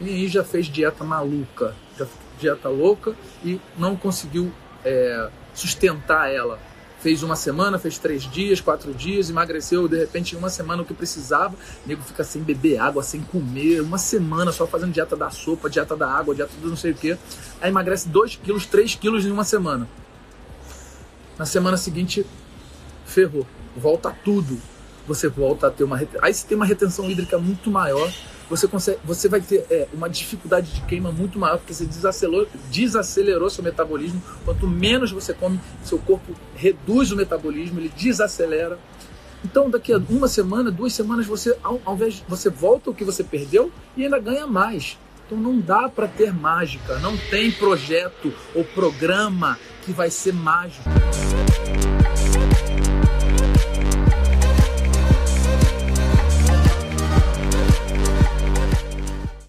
E aí já fez dieta maluca, dieta louca e não conseguiu é, sustentar ela. Fez uma semana, fez três dias, quatro dias, emagreceu de repente em uma semana o que precisava. O nego fica sem beber água, sem comer, uma semana só fazendo dieta da sopa, dieta da água, dieta do não sei o que. Aí emagrece 2 quilos, 3 quilos em uma semana. Na semana seguinte, ferrou. Volta tudo. Você volta a ter uma. Aí você tem uma retenção hídrica muito maior você, consegue, você vai ter é, uma dificuldade de queima muito maior, porque você desacelerou, desacelerou seu metabolismo. Quanto menos você come, seu corpo reduz o metabolismo, ele desacelera. Então, daqui a uma semana, duas semanas, você, ao, ao invés você volta o que você perdeu e ainda ganha mais. Então, não dá para ter mágica, não tem projeto ou programa que vai ser mágico.